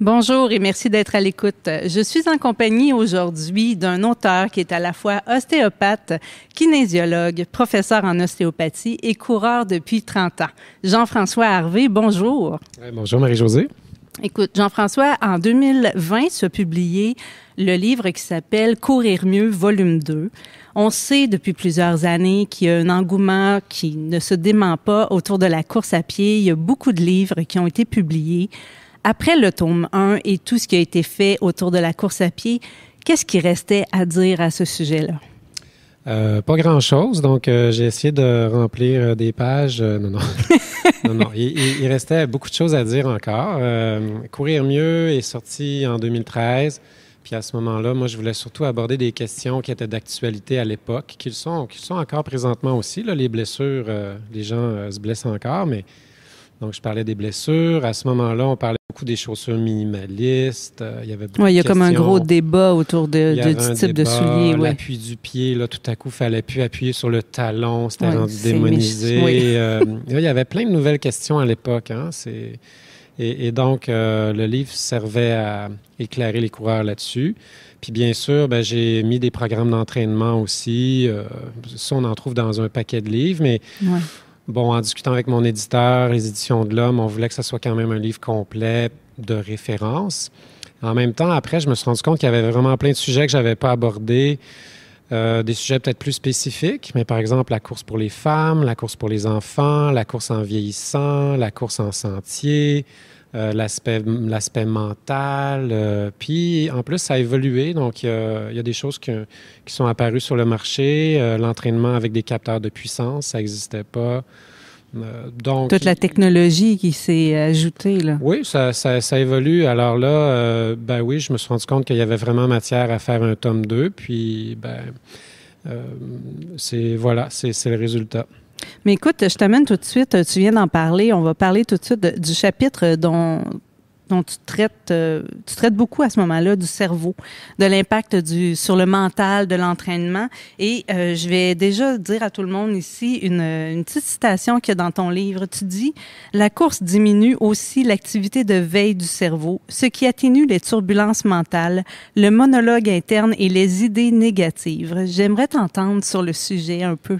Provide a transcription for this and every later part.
Bonjour et merci d'être à l'écoute. Je suis en compagnie aujourd'hui d'un auteur qui est à la fois ostéopathe, kinésiologue, professeur en ostéopathie et coureur depuis 30 ans. Jean-François Harvé, bonjour. bonjour Marie-Josée. Écoute, Jean-François, en 2020 se publié le livre qui s'appelle Courir mieux, volume 2. On sait depuis plusieurs années qu'il y a un engouement qui ne se dément pas autour de la course à pied. Il y a beaucoup de livres qui ont été publiés. Après le tome 1 et tout ce qui a été fait autour de la course à pied, qu'est-ce qui restait à dire à ce sujet-là? Euh, pas grand-chose. Donc, euh, j'ai essayé de remplir euh, des pages. non, non. non, non. Il, restait beaucoup de choses à dire encore. Courir mieux est sorti en 2013. Puis à ce moment-là, moi, je voulais surtout aborder des questions qui étaient d'actualité à l'époque, qui sont, qui sont encore présentement aussi. Là, les blessures, les gens se blessent encore, mais donc, je parlais des blessures. À ce moment-là, on parlait beaucoup des chaussures minimalistes. Euh, il y avait beaucoup ouais, il y a comme un gros débat autour de, du type de souliers. Ouais. L'appui du pied, là, tout à coup, il fallait plus appuyer sur le talon. C'était rendu démonisé. Euh, il y avait plein de nouvelles questions à l'époque. Hein? Et, et, donc, euh, le livre servait à éclairer les coureurs là-dessus. Puis bien sûr, ben, j'ai mis des programmes d'entraînement aussi. ça, on en trouve dans un paquet de livres, mais Bon, en discutant avec mon éditeur, les éditions de l'Homme, on voulait que ce soit quand même un livre complet de référence. En même temps, après, je me suis rendu compte qu'il y avait vraiment plein de sujets que j'avais pas abordés, euh, des sujets peut-être plus spécifiques, mais par exemple la course pour les femmes, la course pour les enfants, la course en vieillissant, la course en sentier, euh, l'aspect, mental. Euh, puis en plus, ça a évolué. Donc, il y a, des choses qui, qui, sont apparues sur le marché. Euh, l'entraînement avec des capteurs de puissance, ça n'existait pas. donc, Toute la technologie qui s'est ajoutée. Là. Oui, ça, ça, ça évolue. Alors là, ben oui, je me suis rendu compte qu'il y avait vraiment matière à faire un tome 2. Puis, ben, c'est voilà, c'est le résultat. Mais écoute, je t'amène tout de suite, tu viens d'en parler, on va parler tout de suite du chapitre dont, dont tu traites, euh, tu traites beaucoup à ce moment-là du cerveau, de l'impact sur le mental, de l'entraînement. Et euh, je vais déjà dire à tout le monde ici une, une petite citation qu'il y a dans ton livre. Tu dis la course diminue aussi l'activité de veille du cerveau, ce qui atténue les turbulences mentales, le monologue interne et les idées négatives. J'aimerais t'entendre sur le sujet un peu.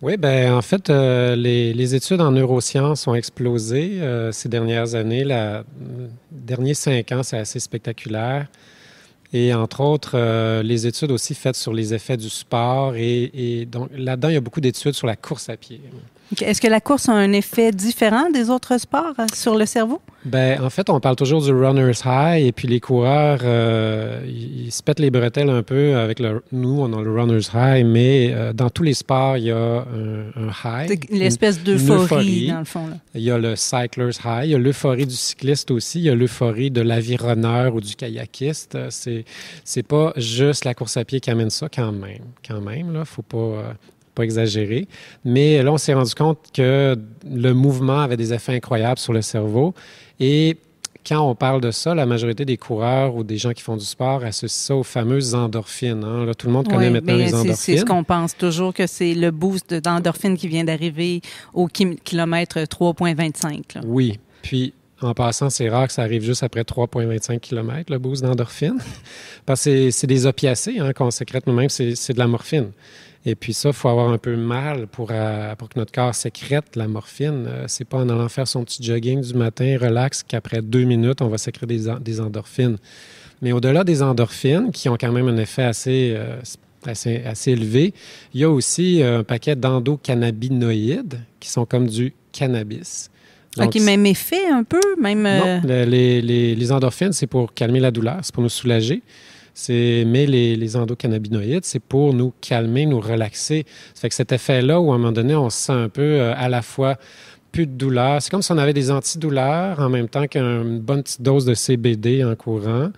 Oui, ben en fait, euh, les, études en neurosciences ont explosé euh, ces dernières années. Les derniers cinq ans, c'est assez spectaculaire. Et entre autres, euh, les études aussi faites sur les effets du sport. Et donc là-dedans, il y a beaucoup d'études sur la course à pied. Est-ce que la course a un effet différent des autres sports euh, sur le cerveau? Ben, en fait, on parle toujours du runner's high et puis les coureurs, euh, ils, se pètent les bretelles un peu avec le. Nous, on a le runner's high, mais euh, dans tous les sports, il y a un, high. L'espèce d'euphorie, dans le fond. Là. Il y a le cycler's high, il y a l'euphorie du cycliste aussi, il y a l'euphorie de l'avironneur ou du kayakiste. C'est, c'est pas juste la course à pied qui amène ça quand même. Quand même, là, faut pas pas exagéré. Mais là, on s'est rendu compte que le mouvement avait des effets incroyables sur le cerveau. Et quand on parle de ça, la majorité des coureurs ou des gens qui font du sport associent ça aux fameuses endorphines. Hein. Là, tout le monde connaît maintenant les endorphines. C'est ce qu'on pense toujours que c'est le boost d'endorphines qui vient d'arriver au kilomètre 3,25. Oui. Puis, en passant, c'est rare que ça arrive juste après 3,25 km, le boost d'endorphine. Parce que c'est des opiacés hein, qu'on sécrète nous-mêmes, c'est de la morphine. Et puis ça, il faut avoir un peu mal pour, euh, pour que notre corps sécrète la morphine. Euh, c'est pas en allant faire son petit jogging du matin, relax, qu'après deux minutes, on va sécréter des, des endorphines. Mais au-delà des endorphines, qui ont quand même un effet assez, euh, assez, assez, élevé, il y a aussi un paquet d'endocannabinoïdes qui sont comme du cannabis. Donc, OK, même effet un peu, même... Non, les, les, les endorphines, c'est pour calmer la douleur, c'est pour nous soulager. C'est, mais les, les endocannabinoïdes, c'est pour nous calmer, nous relaxer. Ça fait que cet effet-là, où à un moment donné, on se sent un peu euh, à la fois plus de douleur. C'est comme si on avait des antidouleurs en même temps qu'une bonne petite dose de CBD en courant.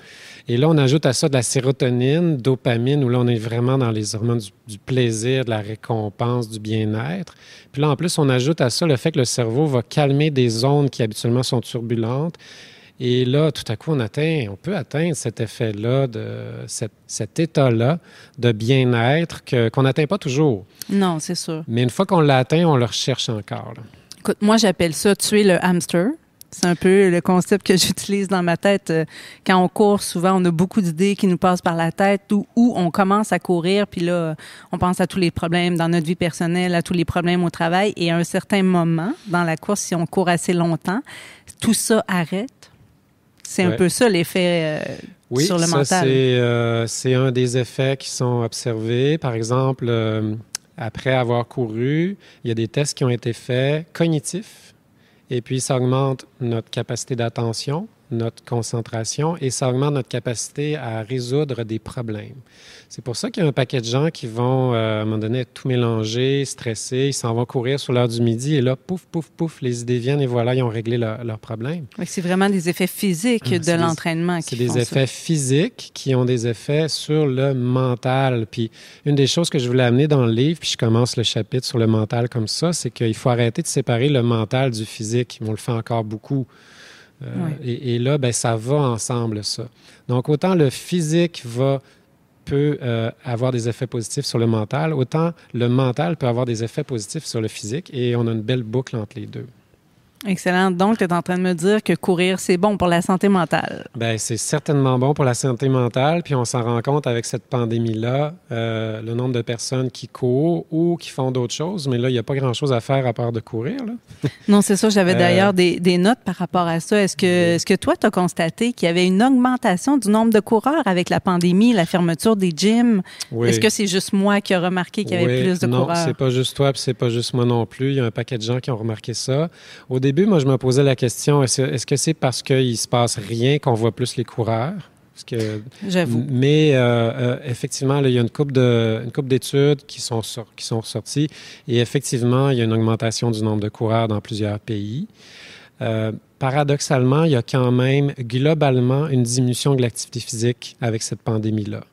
Et là, on ajoute à ça de la sérotonine, dopamine, où là, on est vraiment dans les hormones du, plaisir, de la récompense, du bien-être. Puis là, en plus, on ajoute à ça le fait que le cerveau va calmer des zones qui habituellement sont turbulentes. Et là, tout à coup, on atteint, on peut atteindre cet effet-là, de cet, état-là de bien-être qu'on n'atteint pas toujours. Non, c'est sûr. Mais une fois qu'on l'a atteint, on le recherche encore. Écoute, moi, j'appelle ça tuer le hamster. C'est un peu le concept que j'utilise dans ma tête. Euh, quand on court, souvent, on a beaucoup d'idées qui nous passent par la tête ou, on commence à courir, puis là, on pense à tous les problèmes dans notre vie personnelle, à tous les problèmes au travail. Et à un certain moment, dans la course, si on court assez longtemps, tout ça arrête. C'est un peu ça l'effet euh, sur le ça, mental. Euh, c'est un des effets qui sont observés. Par exemple, après avoir couru, il y a des tests qui ont été faits cognitifs et puis, ça augmente notre capacité d'attention, notre concentration et ça augmente notre capacité à résoudre des problèmes. C'est pour ça qu'il y a un paquet de gens qui vont, euh, à un moment donné, tout mélanger, stressés, ils s'en vont courir sur l'heure du midi et là, pouf, pouf, pouf, les idées viennent et voilà, ils ont réglé leurs leur problème. C'est vraiment des effets physiques de l'entraînement. C'est des effets physiques qui ont des effets sur le mental. Puis une des choses que je voulais amener dans le livre, puis je commence le chapitre sur le mental comme ça, c'est qu'il faut arrêter de séparer le mental du physique. On le fait encore beaucoup. Euh, et, là, ben, ça va ensemble, ça. Donc, autant le physique va peut euh, avoir des effets positifs sur le mental, autant le mental peut avoir des effets positifs sur le physique et on a une belle boucle entre les deux. Excellent. Donc, tu es en train de me dire que courir, c'est bon pour la santé mentale. Bien, c'est certainement bon pour la santé mentale. Puis on s'en rend compte avec cette pandémie-là, euh, le nombre de personnes qui courent ou qui font d'autres choses. Mais là, il n'y a pas grand-chose à faire à part de courir. non, c'est ça. J'avais euh, d'ailleurs des, notes par rapport à ça. Est-ce que, est-ce que toi, tu as constaté qu'il y avait une augmentation du nombre de coureurs avec la pandémie, la fermeture des gyms? Oui. Est-ce que c'est juste moi qui ai remarqué qu'il y avait plus de coureurs? Non, c'est pas juste toi, puis c'est pas juste moi non plus. Il y a un paquet de gens qui ont remarqué ça. Au début, moi, je me posais la question, est-ce, que c'est parce qu'il ne se passe rien qu'on voit plus les coureurs? J'avoue. Mais euh, euh, effectivement, il y a une coupe, de, une coupe d'études qui sont, qui sont ressorties et effectivement, il y a une augmentation du nombre de coureurs dans plusieurs pays. Euh, paradoxalement, il y a quand même globalement une diminution de l'activité physique avec cette pandémie-là.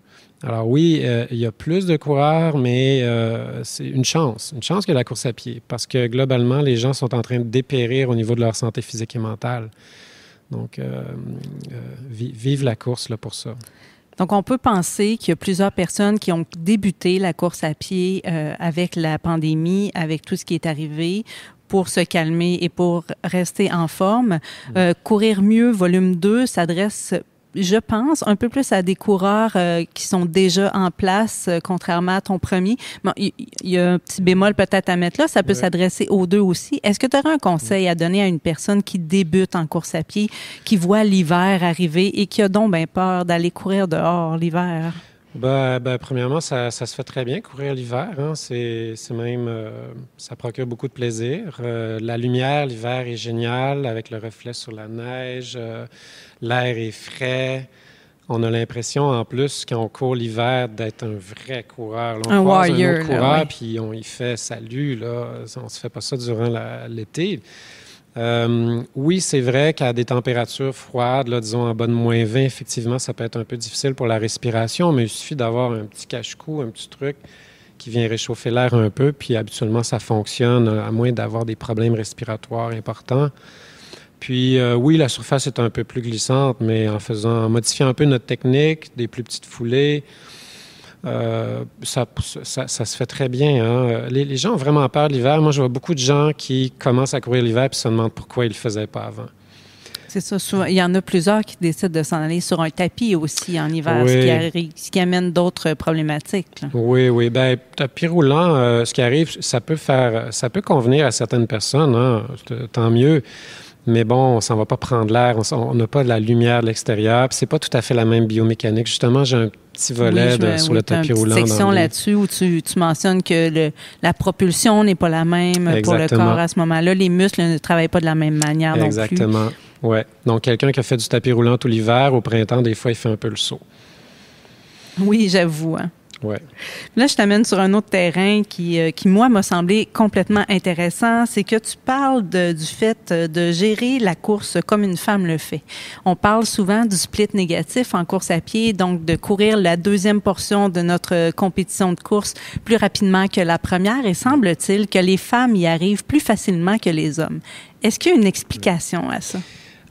Alors oui, euh, il y a plus de coureurs, mais euh, c'est une chance, une chance que la course à pied, parce que globalement, les gens sont en train de dépérir au niveau de leur santé physique et mentale. Donc, euh, vive la course là, pour ça. Donc, on peut penser qu'il y a plusieurs personnes qui ont débuté la course à pied avec la pandémie, avec tout ce qui est arrivé, pour se calmer et pour rester en forme. Mm. Courir mieux, volume 2, s'adresse je pense, un peu plus à des coureurs euh, qui sont déjà en place, euh, contrairement à ton premier. Bon, il y, a un petit bémol peut-être à mettre là, ça peut s'adresser aux deux aussi. Est-ce que tu aurais un conseil à donner à une personne qui débute en course à pied, qui voit l'hiver arriver et qui a donc peur d'aller courir dehors l'hiver? Ben, ben, premièrement, ça, ça, se fait très bien courir l'hiver. Hein. C'est même, euh, ça procure beaucoup de plaisir. la lumière l'hiver est géniale avec le reflet sur la neige l'air est frais. On a l'impression, en plus, quand on court l'hiver, d'être un vrai coureur. on un warrior, un coureur, puis on y fait salut. Là. On ne se fait pas ça durant l'été. Euh, oui, c'est vrai qu'à des températures froides, disons en bas de moins 20, effectivement, ça peut être un peu difficile pour la respiration, mais il suffit d'avoir un petit cache-cou, un petit truc qui vient réchauffer l'air un peu, puis habituellement, ça fonctionne, à moins d'avoir des problèmes respiratoires importants. Puis euh, oui, la surface est un peu plus glissante, mais en faisant, en modifiant un peu notre technique, des plus petites foulées, euh, ça, ça, se fait très bien. Hein. Les, gens ont vraiment peur de l'hiver. Moi, je vois beaucoup de gens qui commencent à courir l'hiver et se demandent pourquoi ils ne le faisaient pas avant. C'est ça. il y en a plusieurs qui décident de s'en aller sur un tapis aussi en hiver, ce, qui amène d'autres problématiques. Oui, oui. Ben, tapis roulant, euh, ce qui arrive, ça peut faire, ça peut convenir à certaines personnes. Hein. Tant mieux. Mais bon, on s'en va pas prendre l'air, on n'a pas de la lumière de l'extérieur. C'est pas tout à fait la même biomécanique. Justement, j'ai un petit volet sur le tapis roulant. Une section là-dessus où tu, mentionnes que la propulsion n'est pas la même pour le corps à ce moment-là. Les muscles ne travaillent pas de la même manière Exactement. non plus. Ouais. Donc, quelqu'un qui a fait du tapis roulant tout l'hiver, au printemps, des fois, il fait un peu le saut. Oui, j'avoue. Hein. Là, je t'amène sur un autre terrain qui, euh, qui moi, m'a semblé complètement intéressant. C'est que tu parles du fait euh, de gérer la course comme une femme le fait. On parle souvent du split négatif en course à pied, donc de courir la deuxième portion de notre compétition de course plus rapidement que la première. Et semble-t-il que les femmes y arrivent plus facilement que les hommes. Est-ce qu'il y a une explication à ça?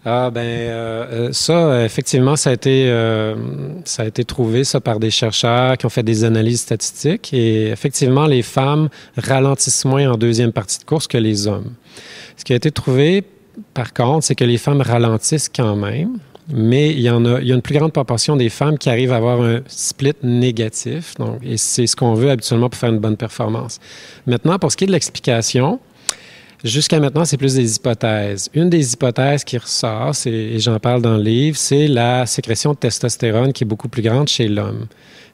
Ah ben euh, euh, ça, effectivement, ça a été euh, ça a été trouvé ça par des chercheurs qui ont fait des analyses statistiques et effectivement, les femmes ralentissent moins en deuxième partie de course que les hommes. Ce qui a été trouvé, par contre, c'est que les femmes ralentissent quand même, mais il y en a, il y a une plus grande proportion des femmes qui arrivent à avoir un split négatif. Donc, et c'est ce qu'on veut habituellement pour faire une bonne performance. Maintenant, pour ce qui est de l'explication, Jusqu'à maintenant, c'est plus des hypothèses. Une des hypothèses qui ressort, et j'en parle dans le livre, c'est la sécrétion de testostérone qui est beaucoup plus grande chez l'homme.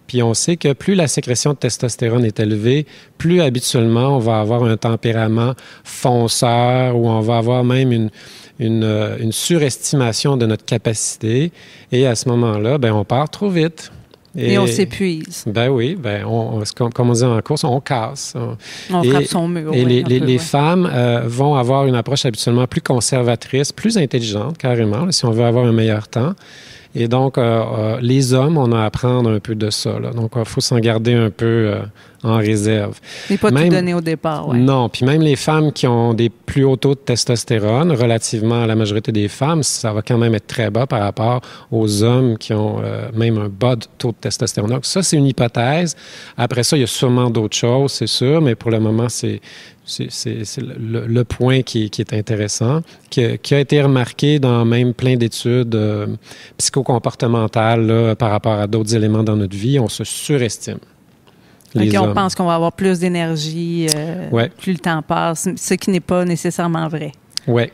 Puis on sait que plus la sécrétion de testostérone est élevée, plus habituellement on va avoir un tempérament fonceur ou on va avoir même une, une, euh, surestimation de notre capacité. Et à ce moment-là, ben, on part trop vite. Et, on s'épuise. Ben oui, ben on, comme, on dit en course, on casse. On, frappe son mur. Et les, femmes euh, vont avoir une approche habituellement plus conservatrice, plus intelligente carrément, si on veut avoir un meilleur temps. Et donc, euh, euh, les hommes, on a à apprendre un peu de ça. Donc, il faut s'en garder un peu en réserve. Mais pas tout donné au départ, oui. Non, puis même les femmes qui ont des plus hauts taux de testostérone, relativement à la majorité des femmes, ça va quand même être très bas par rapport aux hommes qui ont euh, même un bas taux de testostérone. Donc ça, c'est une hypothèse. Après ça, il y a sûrement d'autres choses, c'est sûr, mais pour le moment, c'est c'est le, point qui, est intéressant, qui, a été remarqué dans même plein d'études euh, psychocomportementales par rapport à d'autres éléments dans notre vie. On se surestime on pense qu'on va avoir plus d'énergie euh, plus le temps passe, ce qui n'est pas nécessairement vrai. Oui.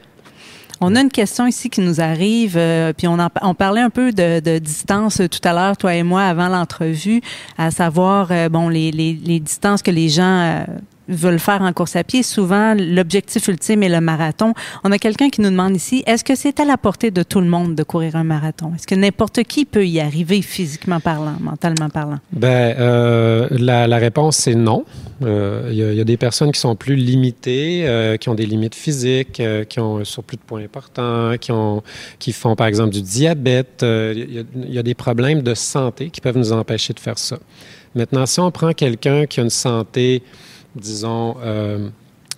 On a une question ici qui nous arrive, euh, puis on, on parlait un peu de, distance tout à l'heure, toi et moi, avant l'entrevue, à savoir, euh, bon, les, les, distances que les gens veulent faire en course à pied, souvent l'objectif ultime est le marathon. On a quelqu'un qui nous demande ici, est-ce que c'est à la portée de tout le monde de courir un marathon? Est-ce que n'importe qui peut y arriver physiquement parlant, mentalement parlant? Ben, euh, la, réponse c'est non. Il euh, y, a des personnes qui sont plus limitées, euh, qui ont des limites physiques, qui ont un surplus de points importants, qui, ont, qui font par exemple du diabète. Il y, a des problèmes de santé qui peuvent nous empêcher de faire ça. Maintenant, si on prend quelqu'un qui a une santé disons, euh,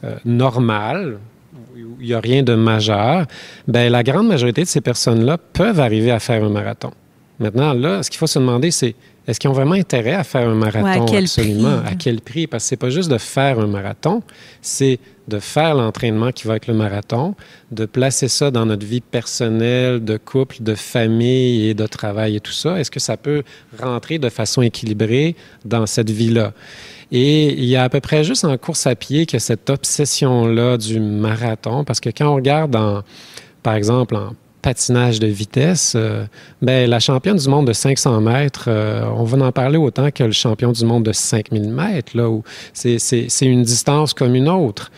euh, normal, où il n'y a rien de majeur, ben, la grande majorité de ces personnes-là peuvent arriver à faire un marathon. Maintenant, là, ce qu'il faut se demander, c'est est-ce qu'ils ont vraiment intérêt à faire un marathon? absolument. À quel prix? Parce que c'est pas juste de faire un marathon, c'est de faire l'entraînement qui va avec le marathon, de placer ça dans notre vie personnelle, de couple, de famille et de travail et tout ça. Est-ce que ça peut rentrer de façon équilibrée dans cette vie-là? Et il y a à peu près juste en course à pied que cette obsession-là du marathon, parce que quand on regarde, en, par exemple, en patinage de vitesse, euh, ben, la championne du monde de 500 mètres, euh, on va en parler autant que le champion du monde de 5000 mètres, là, où c'est une distance comme une autre.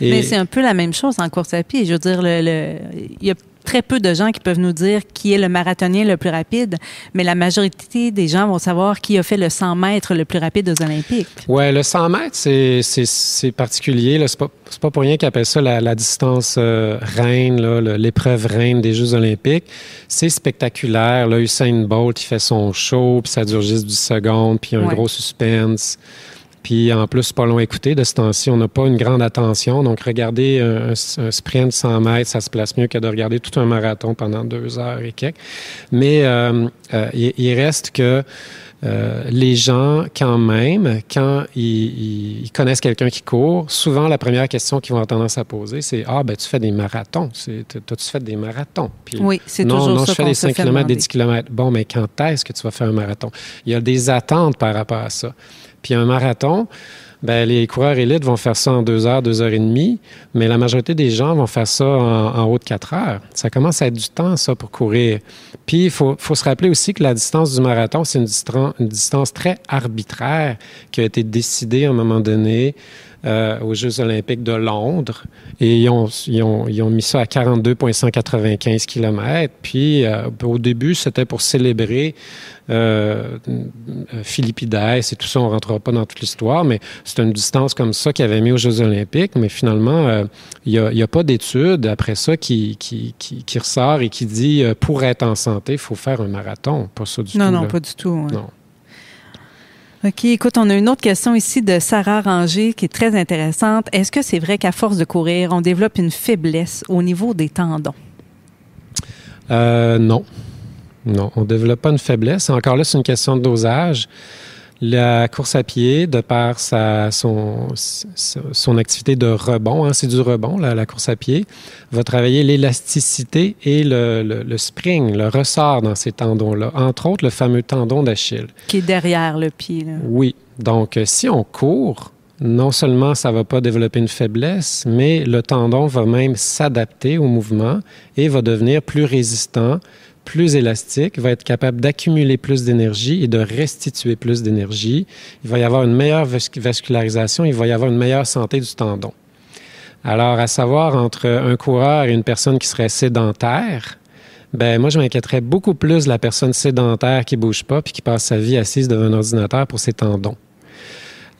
Mais c'est un peu la même chose en course à pied. Je veux dire, le, le, y a très peu de gens qui peuvent nous dire qui est le marathonien le plus rapide, mais la majorité des gens vont savoir qui a fait le 100 mètres le plus rapide aux Olympiques. Oui, le 100 mètres, c'est particulier. C'est pas, pas pour rien qu'ils appellent ça la, distance euh, reine, l'épreuve reine des Jeux olympiques. C'est spectaculaire. Là, Usain Bolt, il fait son show, puis ça dure juste 10 secondes, puis il y a un gros suspense. Puis en plus, pas long à écouter. De ce temps-ci, on n'a pas une grande attention. Donc, regarder un, sprint 100 mètres, ça se place mieux que de regarder tout un marathon pendant deux heures et quelques. Mais euh, euh, il, reste que euh, les gens, quand même, quand ils, connaissent quelqu'un qui court, souvent la première question qu'ils vont avoir tendance à poser, c'est Ah, ben tu fais des marathons. T'as-tu fait des marathons? Puis, oui, c'est toujours Non, je fais des 5 km, des 10 km. Bon, mais quand est-ce que tu vas faire un marathon? Il y a des attentes par rapport à ça. Puis un marathon, ben, les coureurs élites vont faire ça en deux heures, deux heures et demie, mais la majorité des gens vont faire ça en, haut de quatre heures. Ça commence à être du temps, ça, pour courir. Puis, il faut, se rappeler aussi que la distance du marathon, c'est une, distance très arbitraire qui a été décidée à un moment donné euh, aux Jeux olympiques de Londres et ils ont, ils ont, ils ont mis ça à 42,195 km. Puis euh, au début, c'était pour célébrer euh, Philippides et tout ça. On ne rentrera pas dans toute l'histoire, mais c'est une distance comme ça qu'ils avaient mis aux Jeux olympiques. Mais finalement, euh, il n'y a, a, pas d'étude après ça qui, qui, qui, qui, ressort et qui dit pour être en santé, il faut faire un marathon. Pas ça du non, tout. Non, non, pas du tout. Ouais. Non. OK, écoute, on a une autre question ici de Sarah Ranger qui est très intéressante. Est-ce que c'est vrai qu'à force de courir, on développe une faiblesse au niveau des tendons? Euh, non. Non, on ne développe pas une faiblesse. Encore là, c'est une question de dosage. La course à pied, de par sa, son, son activité de rebond, hein, c'est du rebond, la, la, course à pied, va travailler l'élasticité et le, le, le, spring, le ressort dans ces tendons-là. Entre autres, le fameux tendon d'Achille. Qui est derrière le pied. Là. Oui. Donc, si on court, non seulement ça ne va pas développer une faiblesse, mais le tendon va même s'adapter au mouvement et va devenir plus résistant, plus élastique, va être capable d'accumuler plus d'énergie et de restituer plus d'énergie. Il va y avoir une meilleure vascularisation, il va y avoir une meilleure santé du tendon. Alors, à savoir, entre un coureur et une personne qui serait sédentaire, ben moi, je m'inquiéterais beaucoup plus de la personne sédentaire qui bouge pas puis qui passe sa vie assise devant un ordinateur pour ses tendons.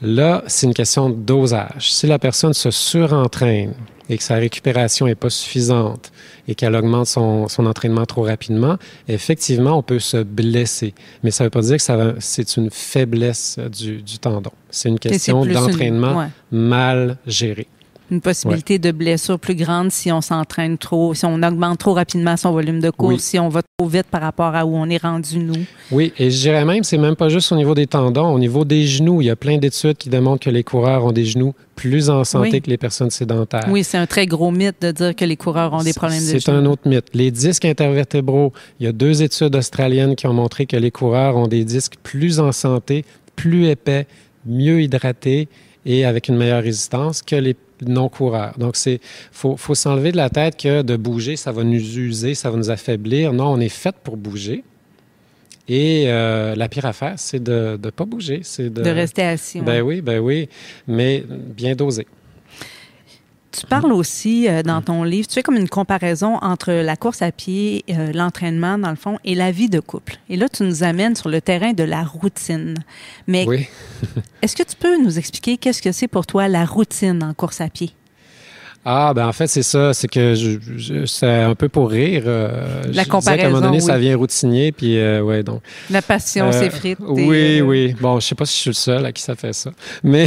Là, c'est une question de dosage. Si la personne se surentraîne et que sa récupération n'est pas suffisante et qu'elle augmente son, son, entraînement trop rapidement, effectivement, on peut se blesser. Mais ça ne veut pas dire que c'est une faiblesse du, du tendon. C'est une question d'entraînement ouais. mal géré une possibilité ouais. de blessure plus grande si on s'entraîne trop, si on augmente trop rapidement son volume de course, oui. si on va trop vite par rapport à où on est rendu nous. Oui, et je dirais même, c'est même pas juste au niveau des tendons, au niveau des genoux. Il y a plein d'études qui démontrent que les coureurs ont des genoux plus en santé oui. que les personnes sédentaires. Oui, c'est un très gros mythe de dire que les coureurs ont des problèmes de genoux. C'est un autre mythe. Les disques intervertébraux, il y a deux études australiennes qui ont montré que les coureurs ont des disques plus en santé, plus épais, mieux hydratés et avec une meilleure résistance que les non-coureurs. Donc, c'est faut, faut s'enlever de la tête que de bouger, ça va nous user, ça va nous affaiblir. Non, on est fait pour bouger. Et euh, la pire affaire, c'est de ne pas bouger. C'est de, de rester assis. Ben oui, ben oui, mais bien dosé. Tu parles aussi euh, dans ton livre, tu fais comme une comparaison entre la course à pied, euh, l'entraînement dans le fond, et la vie de couple. Et là, tu nous amènes sur le terrain de la routine. Mais oui. est-ce que tu peux nous expliquer qu'est-ce que c'est pour toi la routine en course à pied? Ah, ben en fait, c'est ça. C'est que je, je, c'est un peu pour rire. Euh, la je comparaison. À un moment donné, oui. ça vient routinier, puis euh, ouais, donc. La passion euh, s'effrite. Oui, oui. Bon, je sais pas si je suis le seul à qui ça fait ça, mais.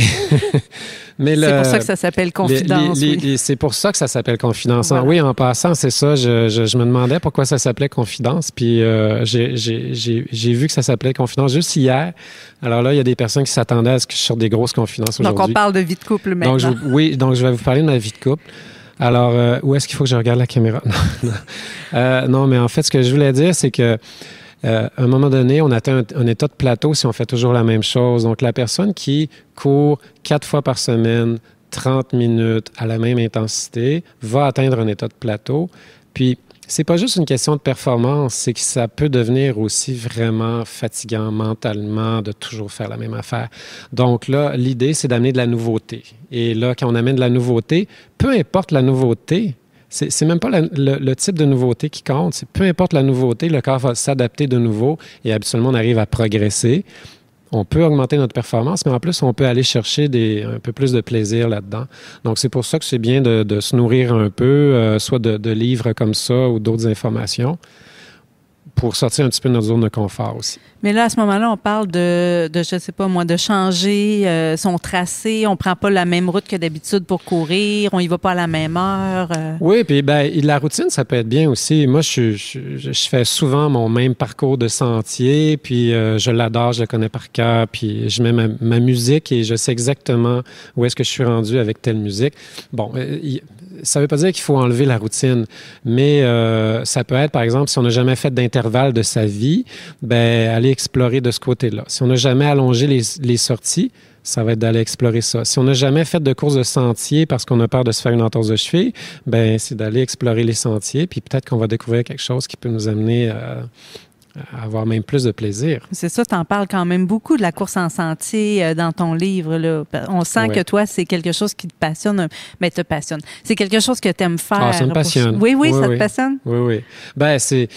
mais c'est pour ça que ça s'appelle confidence. Oui. C'est pour ça que ça s'appelle confidence. Voilà. Oui, en passant, c'est ça. Je, je, me demandais pourquoi ça s'appelait confidence, puis euh, j'ai vu que ça s'appelait confidence juste hier. Alors là, il y a des personnes qui s'attendaient à ce que je sorte des grosses confidences aujourd'hui. Donc on parle de vie de couple maintenant. Donc je, oui, donc je vais vous parler de ma vie de couple. Alors, euh, où est-ce qu'il faut que je regarde la caméra? Non, non. Euh, non, mais en fait, ce que je voulais dire, c'est que euh, à un moment donné, on atteint un, un, état de plateau si on fait toujours la même chose. Donc, la personne qui court quatre fois par semaine, 30 minutes à la même intensité, va atteindre un état de plateau. Puis, c'est pas juste une question de performance, c'est que ça peut devenir aussi vraiment fatigant mentalement de toujours faire la même affaire. Donc là, l'idée, c'est d'amener de la nouveauté. Et là, quand on amène de la nouveauté, peu importe la nouveauté, c'est même pas le, type de nouveauté qui compte, peu importe la nouveauté, le corps va s'adapter de nouveau et habituellement, on arrive à progresser. On peut augmenter notre performance, mais en plus, on peut aller chercher un peu plus de plaisir là-dedans. Donc, c'est pour ça que c'est bien de, se nourrir un peu, euh, soit de, livres comme ça ou d'autres informations, pour sortir un petit peu de notre zone de confort aussi. Mais là, à ce moment-là, on parle de, de je sais pas moi, de changer euh, son tracé. On prend pas la même route que d'habitude pour courir. On y va pas à la même heure. Euh. Oui, puis ben, la routine, ça peut être bien aussi. Moi, je, je, je fais souvent mon même parcours de sentier, puis euh, je l'adore, je le connais par cœur, puis je mets ma, ma, musique et je sais exactement où est-ce que je suis rendu avec telle musique. Bon, ça veut pas dire qu'il faut enlever la routine, mais euh, ça peut être, par exemple, si on n'a jamais fait de sa vie, ben aller explorer de ce côté-là. Si on n'a jamais allongé les, sorties, ça va être d'aller explorer ça. Si on n'a jamais fait de course de sentier parce qu'on a peur de se faire une entorse de cheville, ben c'est d'aller explorer les sentiers, puis peut-être qu'on va découvrir quelque chose qui peut nous amener à, avoir même plus de plaisir. C'est ça, tu en parles quand même beaucoup de la course en sentier euh, dans ton livre. Là. On sent que toi, c'est quelque chose qui te passionne, mais te passionne. C'est quelque chose que tu aimes faire. Ah, ça me passionne. Oui, oui, ça te passionne? Oui, oui. Ben, c'est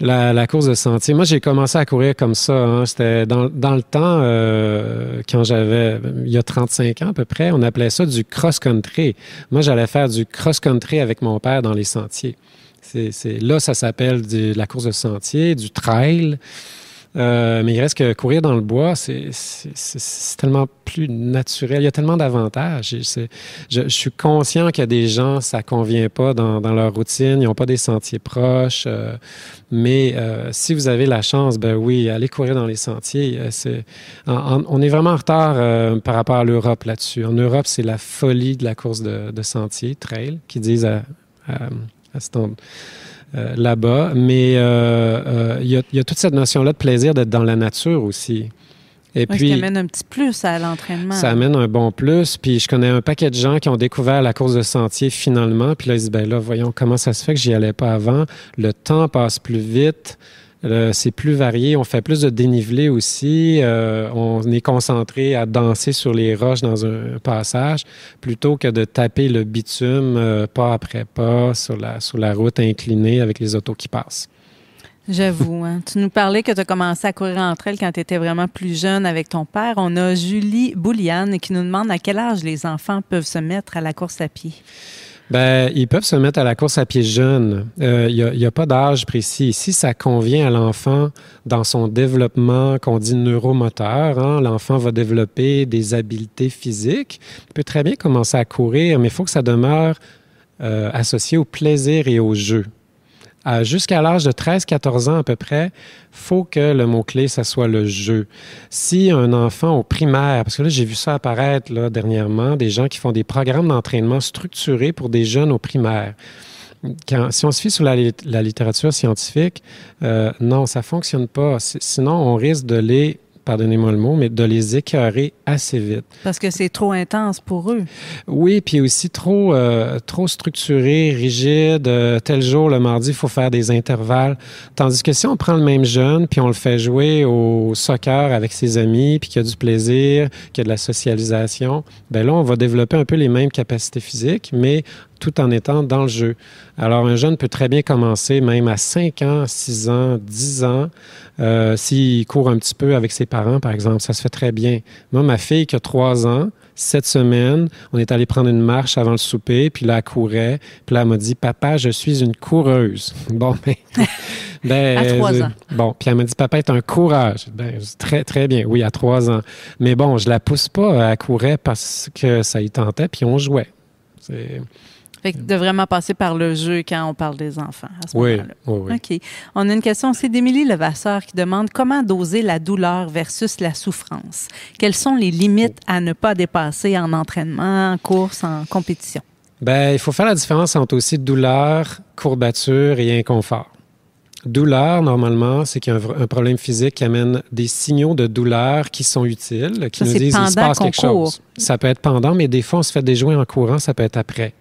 la, course de sentier. Moi, j'ai commencé à courir comme ça. Hein. C'était dans, dans, le temps, euh, quand j'avais, il y a 35 ans à peu près, on appelait ça du cross-country. Moi, j'allais faire du cross-country avec mon père dans les sentiers. C'est, là, ça s'appelle la course de sentier, du trail. Euh, mais il reste que courir dans le bois, c'est, tellement plus naturel. Il y a tellement d'avantages. Je, suis conscient qu'il y a des gens, ça convient pas dans, leur routine. Ils n'ont pas des sentiers proches. Euh, mais euh, si vous avez la chance, ben oui, allez courir dans les sentiers. on est vraiment en retard par rapport à l'Europe là-dessus. En Europe, c'est la folie de la course de, de sentiers, trail, qui disent à euh, là-bas. Mais euh, euh, il y, a toute cette notion-là de plaisir d'être dans la nature aussi. Et puis, ça amène un petit plus à l'entraînement. Ça amène un bon plus. Puis je connais un paquet de gens qui ont découvert la course de sentier finalement. Puis là, ils disent, ben là, voyons comment ça se fait que j'y allais pas avant? Le temps passe plus vite. Euh, c'est plus varié. On fait plus de dénivelé aussi. Euh, on est concentré à danser sur les roches dans un passage plutôt que de taper le bitume euh, pas après pas sur la, sur la route inclinée avec les autos qui passent. J'avoue. Hein. Tu nous parlais que tu as commencé à courir entre elles quand tu étais vraiment plus jeune avec ton père. On a Julie Bouliane qui nous demande à quel âge les enfants peuvent se mettre à la course à pied. Ben, ils peuvent se mettre à la course à pied jeune. Il euh, n'y a, pas d'âge précis. Si ça convient à l'enfant dans son développement qu'on dit neuromoteur, hein, l'enfant va développer des habiletés physiques. Il peut très bien commencer à courir, mais il faut que ça demeure euh, associé au plaisir et au jeu jusqu'à l'âge de 13-14 ans à peu près, faut que le mot-clé, ça soit le jeu. Si un enfant au primaire, parce que là, j'ai vu ça apparaître là, dernièrement, des gens qui font des programmes d'entraînement structurés pour des jeunes au primaire. Quand, si on se fie sur la, littérature scientifique, euh, non, ça fonctionne pas. Sinon, on risque de les pardonnez-moi le mot, mais de les écœurer assez vite. Parce que c'est trop intense pour eux. Oui, puis aussi trop, euh, trop structuré, rigide. Euh, tel jour, le mardi, il faut faire des intervalles. Tandis que si on prend le même jeune, puis on le fait jouer au soccer avec ses amis, puis qu'il y a du plaisir, qu'il y a de la socialisation, ben là, on va développer un peu les mêmes capacités physiques, mais tout en étant dans le jeu. Alors, un jeune peut très bien commencer même à 5 ans, 6 ans, 10 ans. Euh, S'il court un petit peu avec ses parents, par exemple, ça se fait très bien. Moi, ma fille qui a 3 ans, cette semaine, on est allé prendre une marche avant le souper, puis là, elle courait. Puis là, elle m'a dit, papa, je suis une coureuse. Bon, ben, ben à trois euh, ans. bon, puis elle m'a dit, papa est un courage. Ben, très, très bien. Oui, à trois ans. Mais bon, je la pousse pas. Elle courait parce que ça y tentait, puis on jouait. C'est... Fait que de vraiment passer par le jeu quand on parle des enfants à ce oui, moment-là. Oui, OK. On a une question aussi d'Émilie Levasseur qui demande comment doser la douleur versus la souffrance? Quelles sont les limites à ne pas dépasser en entraînement, en course, en compétition? Bien, il faut faire la différence entre aussi douleur, courbature et inconfort. Douleur, normalement, c'est qu'il y a un, problème physique qui amène des signaux de douleur qui sont utiles, qui nous disent qu'il se passe quelque chose. Ça peut être pendant, mais des fois, on se fait déjouer en courant, ça peut être après.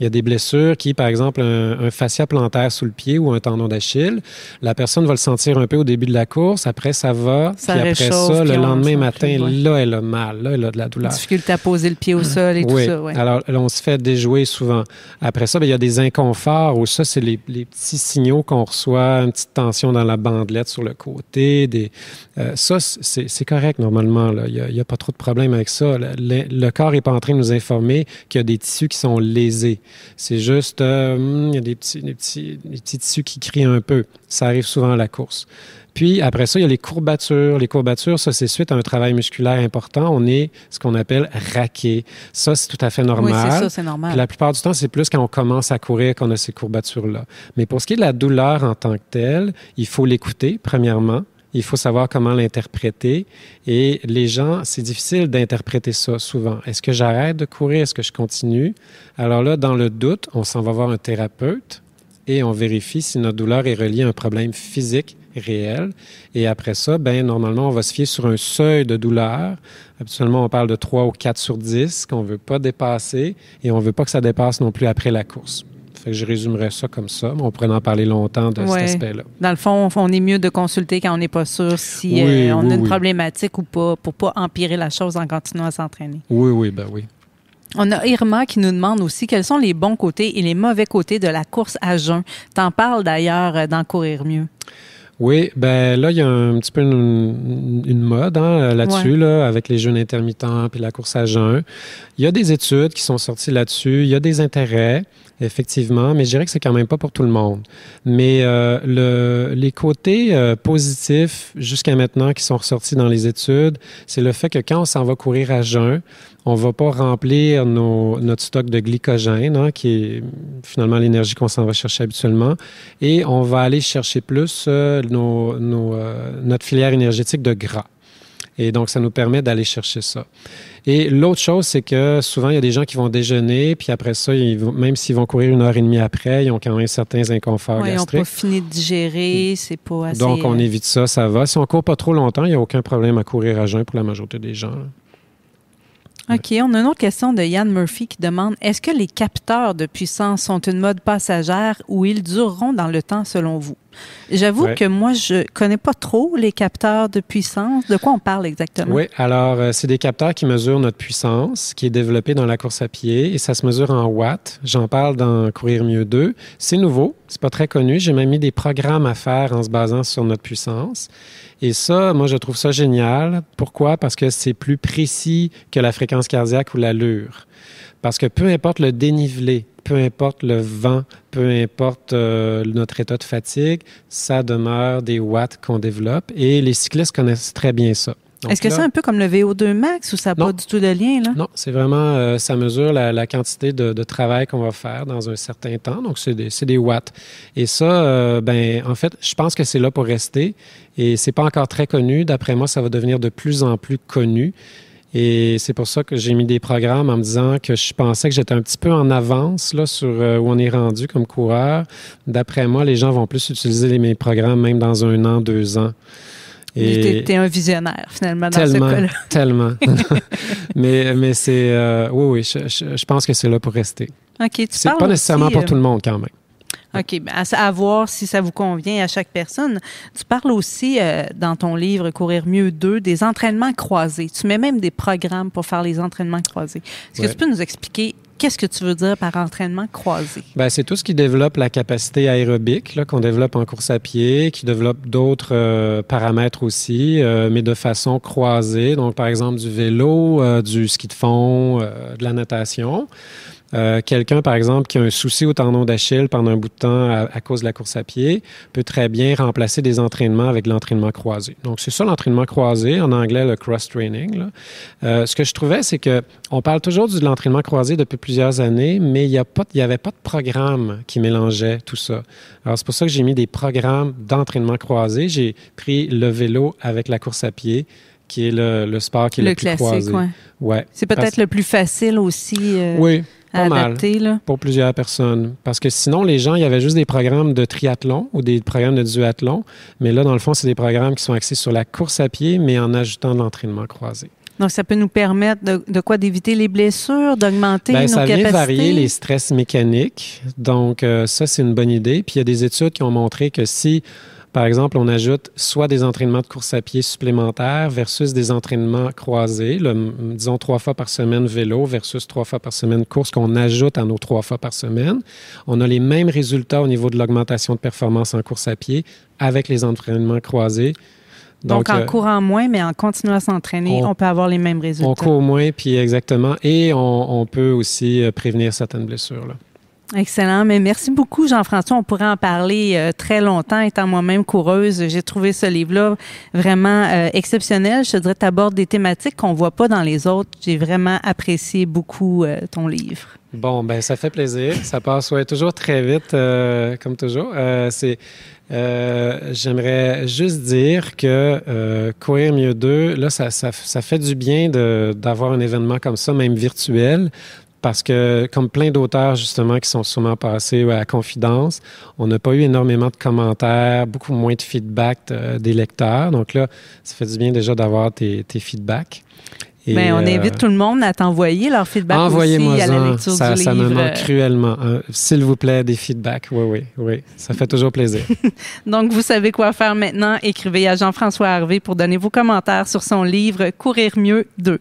Il y a des blessures qui, par exemple, un, fascia plantaire sous le pied ou un tendon d'Achille, la personne va le sentir un peu au début de la course, après ça va, ça puis après ça, le lendemain matin, là, elle a mal, là, elle a de la douleur. Difficulté à poser le pied au sol et tout ça. Oui. Alors, là, on se fait déjouer souvent. Après ça, bien, il y a des inconforts où ça, c'est les, petits signaux qu'on reçoit, une petite tension dans la bandelette sur le côté. Des, euh, ça, c'est correct normalement. Là. Il n'y a, pas trop de problème avec ça. Le, le corps n'est pas en train de nous informer qu'il y a des tissus qui sont lésés. C'est juste, euh, hmm, il y a des petits, des, petits, des petits tissus qui crient un peu. Ça arrive souvent à la course. Puis après ça, il y a les courbatures. Les courbatures, ça, c'est suite à un travail musculaire important. On est ce qu'on appelle raqué. Ça, c'est tout à fait normal. Oui, c'est ça, c'est normal. la plupart du temps, c'est plus quand on commence à courir qu'on a ces courbatures-là. Mais pour ce qui est de la douleur en tant que telle, il faut l'écouter, premièrement. Il faut savoir comment l'interpréter. Et les gens, c'est difficile d'interpréter ça souvent. Est-ce que j'arrête de courir? Est-ce que je continue? Alors là, dans le doute, on s'en va voir un thérapeute et on vérifie si notre douleur est reliée à un problème physique réel. Et après ça, ben normalement, on va se fier sur un seuil de douleur. Habituellement, on parle de 3 ou 4 sur 10 qu'on ne veut pas dépasser et on ne veut pas que ça dépasse non plus après la course. Fait que je résumerais ça comme ça, mais on pourrait en parler longtemps de cet aspect-là. Dans le fond, on est mieux de consulter quand on n'est pas sûr si euh, on a une problématique ou pas, pour pas empirer la chose en continuant à s'entraîner. Oui, oui, ben oui. On a Irma qui nous demande aussi quels sont les bons côtés et les mauvais côtés de la course à jeun. T'en parles d'ailleurs euh, d'en courir mieux. Oui, ben là, il y a un petit peu une, mode hein, là-dessus, là, avec les jeûnes intermittents puis la course à jeun. Il y a des études qui sont sorties là-dessus, il y a des intérêts, effectivement, mais je dirais que c'est quand même pas pour tout le monde. Mais euh, le, les côtés euh, positifs jusqu'à maintenant qui sont ressortis dans les études, c'est le fait que quand on s'en va courir à jeun, on va pas remplir notre stock de glycogène, hein, qui est finalement l'énergie qu'on s'en va chercher habituellement, et on va aller chercher plus euh, euh, notre filière énergétique de gras. Et donc, ça nous permet d'aller chercher ça. Et l'autre chose, c'est que souvent, il y a des gens qui vont déjeuner, puis après ça, même s'ils vont courir une heure et demie après, ils ont quand même certains inconforts ouais, gastriques. Ils n'ont pas fini de digérer, c'est pas assez... Donc, on euh, évite ça, ça va. Si on court pas trop longtemps, il n'y a aucun problème à courir à jeun pour la majorité des gens. OK. On a une autre question de Yann Murphy qui demande Est-ce que les capteurs de puissance sont une mode passagère ou ils dureront dans le temps selon vous? J'avoue que moi, je connais pas trop les capteurs de puissance. De quoi on parle exactement? Oui, alors euh, c'est des capteurs qui mesurent notre puissance, qui est développé dans la course à pied et ça se mesure en watts. J'en parle dans Courir mieux 2. C'est nouveau, c'est pas très connu. J'ai même mis des programmes à faire en se basant sur notre puissance. Et ça, moi, je trouve ça génial. Pourquoi? Parce que c'est plus précis que la fréquence cardiaque ou l'allure. Parce que peu importe le dénivelé, peu importe le vent, peu importe euh, notre état de fatigue, ça demeure des watts qu'on développe et les cyclistes connaissent très bien ça. Est-ce que c'est un peu comme le VO2 max ou ça n'a pas du tout de lien? Là? Non, c'est vraiment, euh, ça mesure la, quantité de, travail qu'on va faire dans un certain temps. Donc, c'est des, des, watts. Et ça, euh, ben, en fait, je pense que c'est là pour rester. Et c'est pas encore très connu. D'après moi, ça va devenir de plus en plus connu. Et c'est pour ça que j'ai mis des programmes en me disant que je pensais que j'étais un petit peu en avance là, sur euh, où on est rendu comme coureur. D'après moi, les gens vont plus utiliser mes programmes même dans un an, deux ans. Et tu es, un visionnaire, finalement, dans ce cas-là. Tellement. mais mais c'est. Euh, oui, oui, je, pense que c'est là pour rester. OK. C'est pas nécessairement pour euh, tout le monde, quand même. OK. Ben, à, voir si ça vous convient à chaque personne. Tu parles aussi euh, dans ton livre Courir mieux 2 des entraînements croisés. Tu mets même des programmes pour faire les entraînements croisés. Est-ce que tu peux nous expliquer Qu'est-ce que tu veux dire par entraînement croisé? Ben, c'est tout ce qui développe la capacité aérobique qu'on développe en course à pied, qui développe d'autres euh, paramètres aussi, euh, mais de façon croisée. Donc, par exemple, du vélo, du ski de fond, de la natation. Euh, quelqu'un, par exemple, qui a un souci au tendon d'Achille pendant un bout de temps à, cause de la course à pied, peut très bien remplacer des entraînements avec l'entraînement croisé. Donc, c'est ça l'entraînement croisé, en anglais le cross-training. Euh, ce que je trouvais, c'est que on parle toujours de l'entraînement croisé depuis plusieurs années, mais il n'y avait pas de programme qui mélangeait tout ça. Alors, c'est pour ça que j'ai mis des programmes d'entraînement croisé. J'ai pris le vélo avec la course à pied, qui est le, sport qui est le, plus croisé. Ouais. ouais c'est peut-être le plus facile aussi. Euh, oui, pas mal pour plusieurs personnes. Parce que sinon, les gens, il y avait juste des programmes de triathlon ou des programmes de duathlon. Mais là, dans le fond, c'est des programmes qui sont axés sur la course à pied, mais en ajoutant de l'entraînement croisé. Donc, ça peut nous permettre de, quoi? D'éviter les blessures, d'augmenter ben, nos ça capacités? Ça vient varier les stress mécaniques. Donc, euh, ça, c'est une bonne idée. Puis, il y a des études qui ont montré que si par exemple, on ajoute soit des entraînements de course à pied supplémentaires versus des entraînements croisés, disons trois fois par semaine vélo versus trois fois par semaine course qu'on ajoute à nos trois fois par semaine. On a les mêmes résultats au niveau de l'augmentation de performance en course à pied avec les entraînements croisés. Donc, en euh, courant moins, mais en continuant à s'entraîner, on, peut avoir les mêmes résultats. On court moins, puis exactement. Et on, on peut aussi euh, prévenir certaines blessures. Là. Excellent. Mais merci beaucoup, Jean-François. On pourrait en parler euh, très longtemps. Étant moi-même coureuse, j'ai trouvé ce livre-là vraiment euh, exceptionnel. Je te dirais, tu abordes des thématiques qu'on voit pas dans les autres. J'ai vraiment apprécié beaucoup euh, ton livre. Bon, ben ça fait plaisir. Ça passe toujours très vite, comme toujours. J'aimerais juste dire que Courir mieux 2, là, ça fait du bien d'avoir un événement comme ça, même virtuel, parce que, comme plein d'auteurs, justement, qui sont souvent passés à la confidence, on n'a pas eu énormément de commentaires, beaucoup moins de feedback euh, des lecteurs. Donc là, ça fait du bien déjà d'avoir tes, tes feedbacks. Mais on invite tout le monde à t'envoyer leur feedback Envoyez-moi aussi à la lecture ça, du ça livre. me manque cruellement. S'il vous plaît, des feedbacks. Oui, oui, oui. Ça fait toujours plaisir. Donc, vous savez quoi faire maintenant. Écrivez à Jean-François Harvey pour donner vos commentaires sur son livre Courir mieux 2.